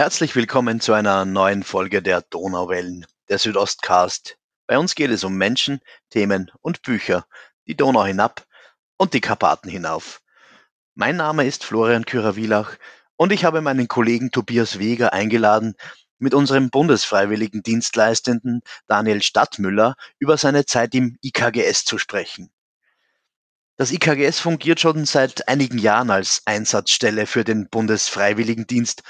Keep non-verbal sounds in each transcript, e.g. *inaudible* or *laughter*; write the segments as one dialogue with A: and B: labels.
A: Herzlich willkommen zu einer neuen Folge der Donauwellen, der Südostcast. Bei uns geht es um Menschen, Themen und Bücher, die Donau hinab und die Karpaten hinauf. Mein Name ist Florian Kürer-Wielach und ich habe meinen Kollegen Tobias Weger eingeladen, mit unserem Bundesfreiwilligen Dienstleistenden Daniel Stadtmüller über seine Zeit im IKGS zu sprechen. Das IKGS fungiert schon seit einigen Jahren als Einsatzstelle für den Bundesfreiwilligendienst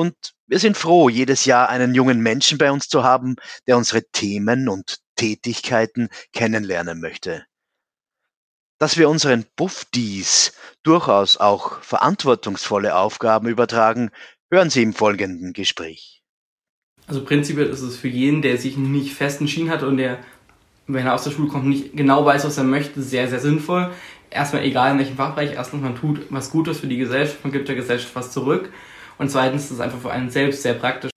A: und wir sind froh, jedes Jahr einen jungen Menschen bei uns zu haben, der unsere Themen und Tätigkeiten kennenlernen möchte. Dass wir unseren Buffdies durchaus auch verantwortungsvolle Aufgaben übertragen, hören Sie im folgenden Gespräch.
B: Also prinzipiell ist es für jeden, der sich nicht fest entschieden hat und der, wenn er aus der Schule kommt, nicht genau weiß, was er möchte, sehr, sehr sinnvoll. Erstmal egal in welchem Fachbereich, erstens man tut was Gutes für die Gesellschaft, man gibt der Gesellschaft was zurück und zweitens ist es einfach für einen selbst sehr praktisch.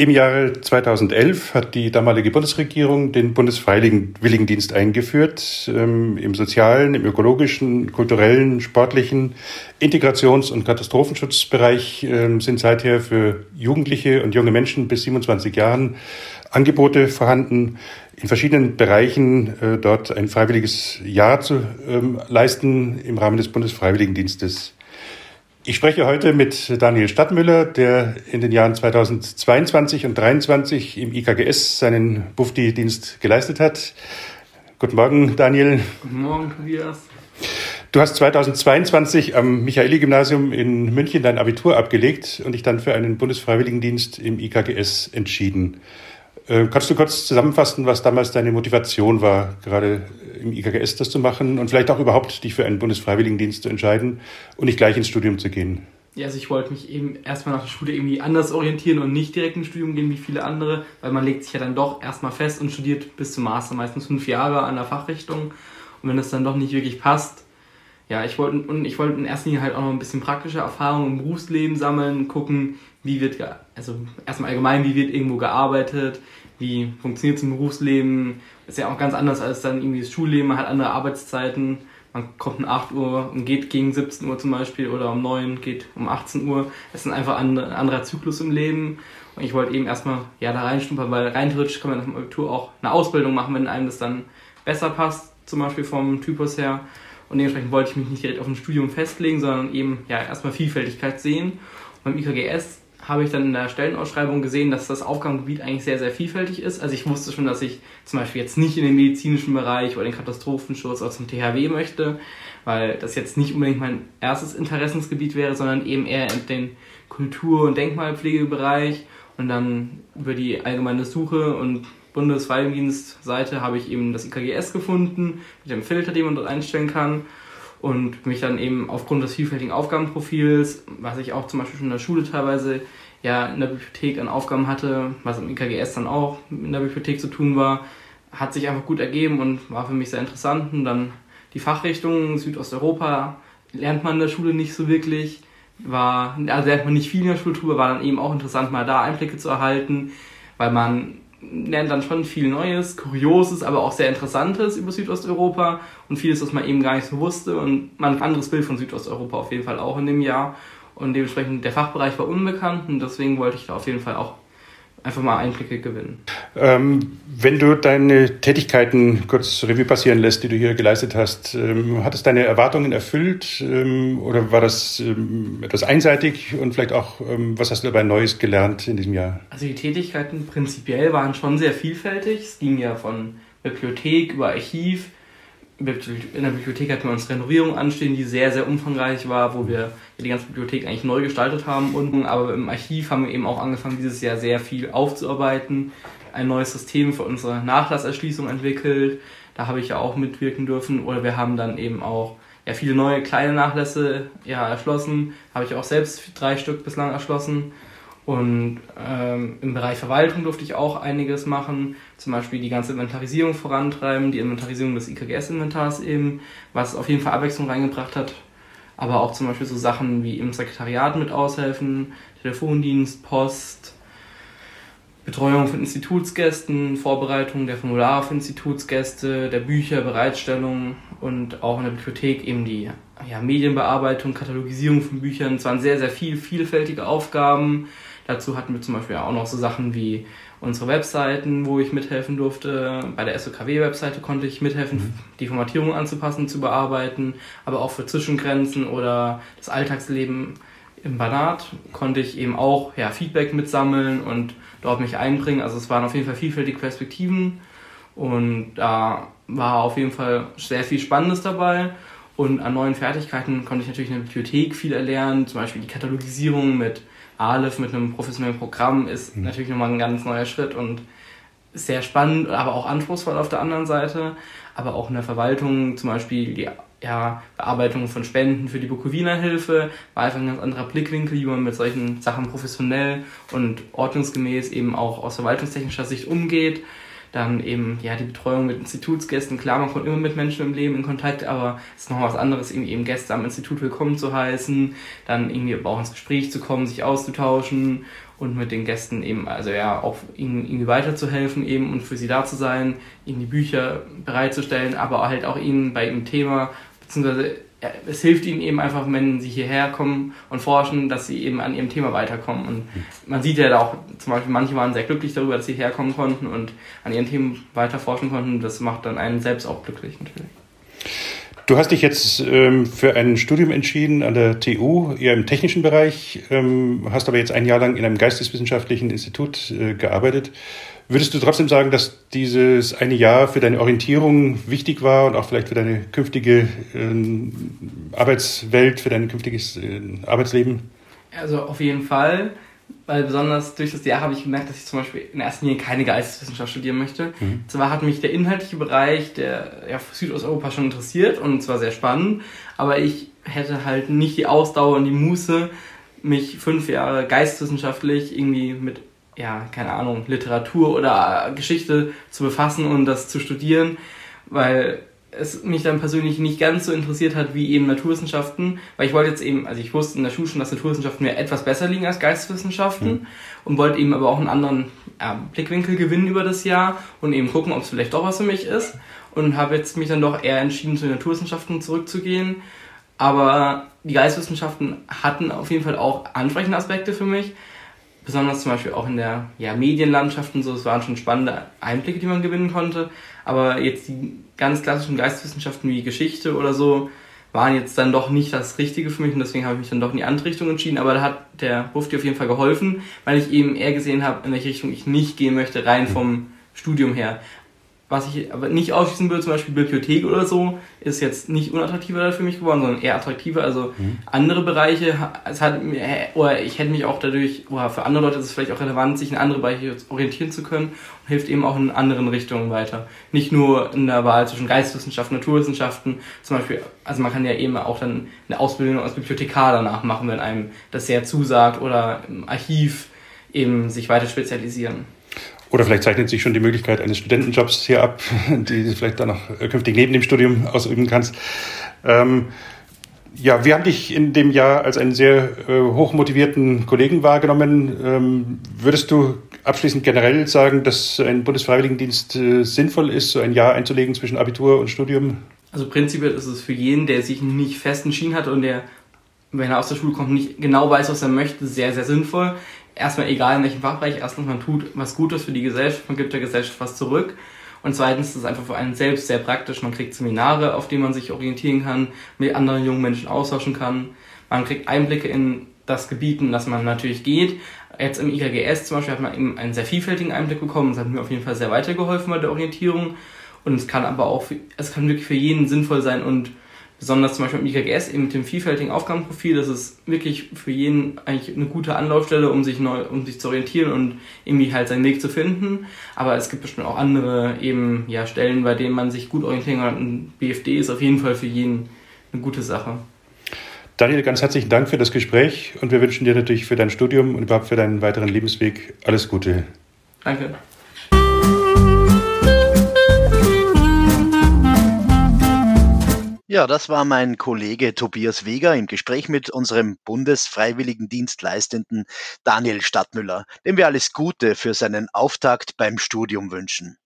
C: Im Jahre 2011 hat die damalige Bundesregierung den Bundesfreiwilligendienst eingeführt. Ähm, Im sozialen, im ökologischen, kulturellen, sportlichen, Integrations- und Katastrophenschutzbereich ähm, sind seither für Jugendliche und junge Menschen bis 27 Jahren Angebote vorhanden, in verschiedenen Bereichen äh, dort ein freiwilliges Jahr zu ähm, leisten im Rahmen des Bundesfreiwilligendienstes. Ich spreche heute mit Daniel Stadtmüller, der in den Jahren 2022 und 2023 im IKGS seinen Bufti-Dienst geleistet hat. Guten Morgen, Daniel.
B: Guten Morgen, Tobias.
C: Du hast 2022 am Michaeli-Gymnasium in München dein Abitur abgelegt und dich dann für einen Bundesfreiwilligendienst im IKGS entschieden. Äh, kannst du kurz zusammenfassen, was damals deine Motivation war, gerade im IKGS das zu machen und vielleicht auch überhaupt dich für einen Bundesfreiwilligendienst zu entscheiden und nicht gleich ins Studium zu gehen?
B: Ja, also ich wollte mich eben erstmal nach der Schule irgendwie anders orientieren und nicht direkt ins Studium gehen wie viele andere, weil man legt sich ja dann doch erstmal fest und studiert bis zum Master, meistens fünf Jahre an der Fachrichtung. Und wenn das dann doch nicht wirklich passt, ja, ich wollte und ich wollte in erster Linie halt auch noch ein bisschen praktische Erfahrungen im Berufsleben sammeln, gucken, wie wird, also erstmal allgemein, wie wird irgendwo gearbeitet, wie funktioniert es im Berufsleben. ist ja auch ganz anders als dann irgendwie das Schulleben, man hat andere Arbeitszeiten. Man kommt um 8 Uhr und geht gegen 17 Uhr zum Beispiel oder um 9 geht um 18 Uhr. Es ist einfach ein anderer Zyklus im Leben. Und ich wollte eben erstmal ja, da reinstumpern, weil rein theoretisch kann man nach dem Abitur auch eine Ausbildung machen, wenn einem das dann besser passt, zum Beispiel vom Typus her. Und dementsprechend wollte ich mich nicht direkt auf ein Studium festlegen, sondern eben ja erstmal Vielfältigkeit sehen. Und beim IKGS habe ich dann in der Stellenausschreibung gesehen, dass das Aufgabengebiet eigentlich sehr, sehr vielfältig ist. Also ich wusste schon, dass ich zum Beispiel jetzt nicht in den medizinischen Bereich oder den Katastrophenschutz oder zum THW möchte, weil das jetzt nicht unbedingt mein erstes Interessensgebiet wäre, sondern eben eher in den Kultur- und Denkmalpflegebereich. Und dann über die allgemeine Suche und Bundesfreiwilligendienstseite habe ich eben das IKGS gefunden, mit dem Filter, den man dort einstellen kann und mich dann eben aufgrund des vielfältigen Aufgabenprofils, was ich auch zum Beispiel schon in der Schule teilweise ja in der Bibliothek an Aufgaben hatte, was im IKGS dann auch in der Bibliothek zu tun war, hat sich einfach gut ergeben und war für mich sehr interessant. Und dann die Fachrichtung Südosteuropa lernt man in der Schule nicht so wirklich, war, also lernt man nicht viel in der Schule drüber, war dann eben auch interessant, mal da Einblicke zu erhalten, weil man lernt dann schon viel Neues, Kurioses, aber auch sehr Interessantes über Südosteuropa. Und vieles, was man eben gar nicht so wusste. Und man ein anderes Bild von Südosteuropa auf jeden Fall auch in dem Jahr. Und dementsprechend der Fachbereich war unbekannt. Und deswegen wollte ich da auf jeden Fall auch einfach mal Einblicke gewinnen.
C: Ähm, wenn du deine Tätigkeiten kurz Revue passieren lässt, die du hier geleistet hast, ähm, hat es deine Erwartungen erfüllt ähm, oder war das ähm, etwas einseitig und vielleicht auch, ähm, was hast du dabei Neues gelernt in diesem Jahr?
B: Also die Tätigkeiten prinzipiell waren schon sehr vielfältig. Es ging ja von Bibliothek über Archiv, in der Bibliothek hatten wir uns Renovierung anstehen, die sehr, sehr umfangreich war, wo wir die ganze Bibliothek eigentlich neu gestaltet haben unten. Aber im Archiv haben wir eben auch angefangen, dieses Jahr sehr viel aufzuarbeiten, ein neues System für unsere Nachlasserschließung entwickelt. Da habe ich ja auch mitwirken dürfen. Oder wir haben dann eben auch ja, viele neue kleine Nachlässe ja, erschlossen. Habe ich auch selbst drei Stück bislang erschlossen. Und ähm, im Bereich Verwaltung durfte ich auch einiges machen, zum Beispiel die ganze Inventarisierung vorantreiben, die Inventarisierung des IKGS-Inventars eben, was auf jeden Fall Abwechslung reingebracht hat. aber auch zum Beispiel so Sachen wie im Sekretariat mit aushelfen, Telefondienst, Post, Betreuung von Institutsgästen, Vorbereitung der Formulare für Institutsgäste, der Bücher, Bereitstellung und auch in der Bibliothek eben die ja, Medienbearbeitung, Katalogisierung von Büchern. Es waren sehr, sehr viel, vielfältige Aufgaben. Dazu hatten wir zum Beispiel auch noch so Sachen wie unsere Webseiten, wo ich mithelfen durfte. Bei der SOKW-Webseite konnte ich mithelfen, mhm. die Formatierung anzupassen, zu bearbeiten, aber auch für Zwischengrenzen oder das Alltagsleben im Banat konnte ich eben auch ja, Feedback mitsammeln und dort mich einbringen. Also es waren auf jeden Fall vielfältige Perspektiven und da war auf jeden Fall sehr viel Spannendes dabei. Und an neuen Fertigkeiten konnte ich natürlich in der Bibliothek viel erlernen, zum Beispiel die Katalogisierung mit Aleph mit einem professionellen Programm ist mhm. natürlich nochmal ein ganz neuer Schritt und sehr spannend, aber auch anspruchsvoll auf der anderen Seite. Aber auch in der Verwaltung, zum Beispiel die ja, Bearbeitung von Spenden für die Bukowiner Hilfe, war einfach ein ganz anderer Blickwinkel, wie man mit solchen Sachen professionell und ordnungsgemäß eben auch aus verwaltungstechnischer Sicht umgeht. Dann eben ja die Betreuung mit Institutsgästen. Klar, man kommt immer mit Menschen im Leben in Kontakt, aber es ist noch was anderes, irgendwie eben Gäste am Institut willkommen zu heißen, dann irgendwie auch ins Gespräch zu kommen, sich auszutauschen und mit den Gästen eben, also ja, auch ihnen irgendwie weiterzuhelfen eben und für sie da zu sein, ihnen die Bücher bereitzustellen, aber halt auch ihnen bei ihrem Thema, beziehungsweise es hilft ihnen eben einfach, wenn sie hierher kommen und forschen, dass sie eben an ihrem Thema weiterkommen. Und man sieht ja auch, zum Beispiel, manche waren sehr glücklich darüber, dass sie herkommen konnten und an ihren Themen weiter forschen konnten. Das macht dann einen selbst auch glücklich natürlich.
C: Du hast dich jetzt ähm, für ein Studium entschieden an der TU, eher im technischen Bereich, ähm, hast aber jetzt ein Jahr lang in einem geisteswissenschaftlichen Institut äh, gearbeitet. Würdest du trotzdem sagen, dass dieses eine Jahr für deine Orientierung wichtig war und auch vielleicht für deine künftige äh, Arbeitswelt, für dein künftiges äh, Arbeitsleben?
B: Also auf jeden Fall, weil besonders durch das Jahr habe ich gemerkt, dass ich zum Beispiel in erster Linie keine Geisteswissenschaft studieren möchte. Mhm. Zwar hat mich der inhaltliche Bereich der ja, Südosteuropa schon interessiert und zwar sehr spannend, aber ich hätte halt nicht die Ausdauer und die Muße, mich fünf Jahre geisteswissenschaftlich irgendwie mit ja, keine Ahnung, Literatur oder Geschichte zu befassen und das zu studieren, weil es mich dann persönlich nicht ganz so interessiert hat wie eben Naturwissenschaften, weil ich wollte jetzt eben, also ich wusste in der Schule schon, dass Naturwissenschaften mir etwas besser liegen als Geisteswissenschaften mhm. und wollte eben aber auch einen anderen ja, Blickwinkel gewinnen über das Jahr und eben gucken, ob es vielleicht doch was für mich ist und habe jetzt mich dann doch eher entschieden, zu den Naturwissenschaften zurückzugehen. Aber die Geisteswissenschaften hatten auf jeden Fall auch ansprechende Aspekte für mich, besonders zum Beispiel auch in der ja, Medienlandschaft und so, es waren schon spannende Einblicke, die man gewinnen konnte. Aber jetzt die ganz klassischen Geisteswissenschaften wie Geschichte oder so waren jetzt dann doch nicht das Richtige für mich und deswegen habe ich mich dann doch in die andere Richtung entschieden. Aber da hat der Bufti auf jeden Fall geholfen, weil ich eben eher gesehen habe, in welche Richtung ich nicht gehen möchte, rein vom Studium her was ich aber nicht ausschließen würde, zum Beispiel Bibliothek oder so, ist jetzt nicht unattraktiver für mich geworden, sondern eher attraktiver. Also mhm. andere Bereiche, es hat, oder ich hätte mich auch dadurch, oder für andere Leute ist es vielleicht auch relevant, sich in andere Bereiche orientieren zu können und hilft eben auch in anderen Richtungen weiter. Nicht nur in der Wahl zwischen Geisteswissenschaften, Naturwissenschaften, zum Beispiel, also man kann ja eben auch dann eine Ausbildung als Bibliothekar danach machen, wenn einem das sehr zusagt oder im Archiv eben sich weiter spezialisieren.
C: Oder vielleicht zeichnet sich schon die Möglichkeit eines Studentenjobs hier ab, *laughs* die du vielleicht dann noch künftig neben dem Studium ausüben kannst. Ähm, ja, wir haben dich in dem Jahr als einen sehr äh, hochmotivierten Kollegen wahrgenommen. Ähm, würdest du abschließend generell sagen, dass ein Bundesfreiwilligendienst äh, sinnvoll ist, so ein Jahr einzulegen zwischen Abitur und Studium?
B: Also prinzipiell ist es für jeden, der sich nicht fest entschieden hat und der, wenn er aus der Schule kommt, nicht genau weiß, was er möchte, sehr, sehr sinnvoll erstmal egal in welchem Fachbereich, erstens man tut was Gutes für die Gesellschaft, man gibt der Gesellschaft was zurück. Und zweitens ist es einfach für einen selbst sehr praktisch. Man kriegt Seminare, auf denen man sich orientieren kann, mit anderen jungen Menschen austauschen kann. Man kriegt Einblicke in das Gebiet, in das man natürlich geht. Jetzt im IKGS zum Beispiel hat man eben einen sehr vielfältigen Einblick bekommen. Das hat mir auf jeden Fall sehr weitergeholfen bei der Orientierung. Und es kann aber auch, es kann wirklich für jeden sinnvoll sein und besonders zum Beispiel im IKGS eben mit dem vielfältigen Aufgabenprofil, das ist wirklich für jeden eigentlich eine gute Anlaufstelle, um sich neu, um sich zu orientieren und irgendwie halt seinen Weg zu finden. Aber es gibt bestimmt auch andere eben ja Stellen, bei denen man sich gut orientieren kann. Ein BFD ist auf jeden Fall für jeden eine gute Sache.
C: Daniel, ganz herzlichen Dank für das Gespräch und wir wünschen dir natürlich für dein Studium und überhaupt für deinen weiteren Lebensweg alles Gute.
B: Danke.
A: Ja, das war mein Kollege Tobias Weger im Gespräch mit unserem Bundesfreiwilligendienstleistenden Daniel Stadtmüller, dem wir alles Gute für seinen Auftakt beim Studium wünschen.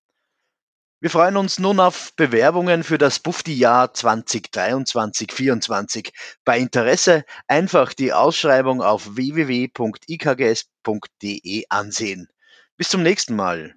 A: Wir freuen uns nun auf Bewerbungen für das Bufti-Jahr 2023-24. Bei Interesse einfach die Ausschreibung auf www.ikgs.de ansehen. Bis zum nächsten Mal.